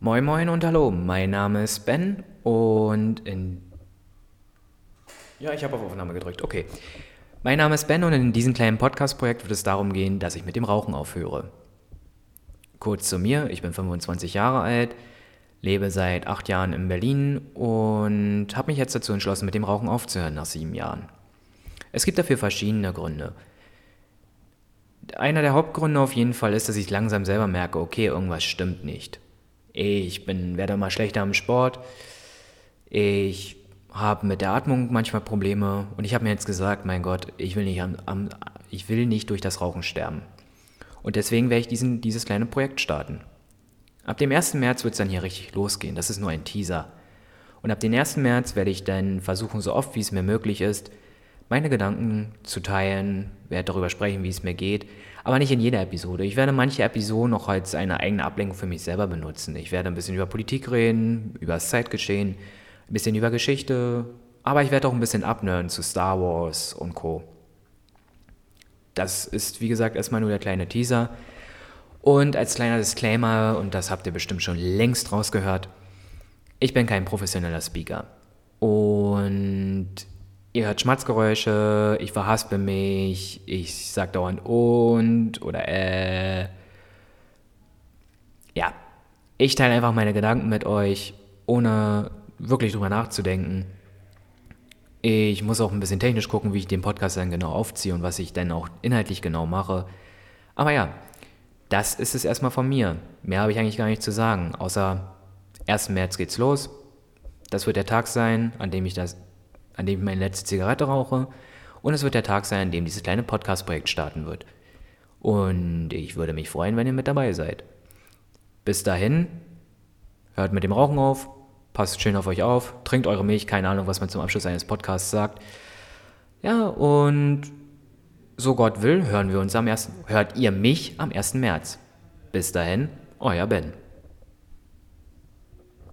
Moin Moin und Hallo, mein Name ist Ben und in... Ja, ich habe auf Aufnahme gedrückt, okay. Mein Name ist Ben und in diesem kleinen Podcast-Projekt wird es darum gehen, dass ich mit dem Rauchen aufhöre. Kurz zu mir, ich bin 25 Jahre alt, lebe seit acht Jahren in Berlin und habe mich jetzt dazu entschlossen, mit dem Rauchen aufzuhören nach sieben Jahren. Es gibt dafür verschiedene Gründe. Einer der Hauptgründe auf jeden Fall ist, dass ich langsam selber merke, okay, irgendwas stimmt nicht. Ich bin, werde immer schlechter im Sport. Ich habe mit der Atmung manchmal Probleme und ich habe mir jetzt gesagt, mein Gott, ich will nicht, am, am, ich will nicht durch das Rauchen sterben. Und deswegen werde ich diesen, dieses kleine Projekt starten. Ab dem 1. März wird es dann hier richtig losgehen. Das ist nur ein Teaser. Und ab dem 1. März werde ich dann versuchen, so oft wie es mir möglich ist, meine Gedanken zu teilen, werde darüber sprechen, wie es mir geht, aber nicht in jeder Episode. Ich werde manche Episoden noch als eine eigene Ablenkung für mich selber benutzen. Ich werde ein bisschen über Politik reden, über das Zeitgeschehen, ein bisschen über Geschichte, aber ich werde auch ein bisschen abnörden zu Star Wars und Co. Das ist, wie gesagt, erstmal nur der kleine Teaser. Und als kleiner Disclaimer, und das habt ihr bestimmt schon längst rausgehört, ich bin kein professioneller Speaker. Und ihr hört Schmatzgeräusche, ich verhaspel mich, ich sag dauernd und oder äh. Ja, ich teile einfach meine Gedanken mit euch, ohne wirklich drüber nachzudenken. Ich muss auch ein bisschen technisch gucken, wie ich den Podcast dann genau aufziehe und was ich dann auch inhaltlich genau mache. Aber ja, das ist es erstmal von mir. Mehr habe ich eigentlich gar nicht zu sagen, außer 1. März geht's los. Das wird der Tag sein, an dem ich das an dem ich meine letzte Zigarette rauche. Und es wird der Tag sein, an dem dieses kleine Podcast-Projekt starten wird. Und ich würde mich freuen, wenn ihr mit dabei seid. Bis dahin, hört mit dem Rauchen auf, passt schön auf euch auf, trinkt eure Milch, keine Ahnung, was man zum Abschluss eines Podcasts sagt. Ja, und so Gott will, hören wir uns am 1., hört ihr mich am 1. März. Bis dahin, euer Ben.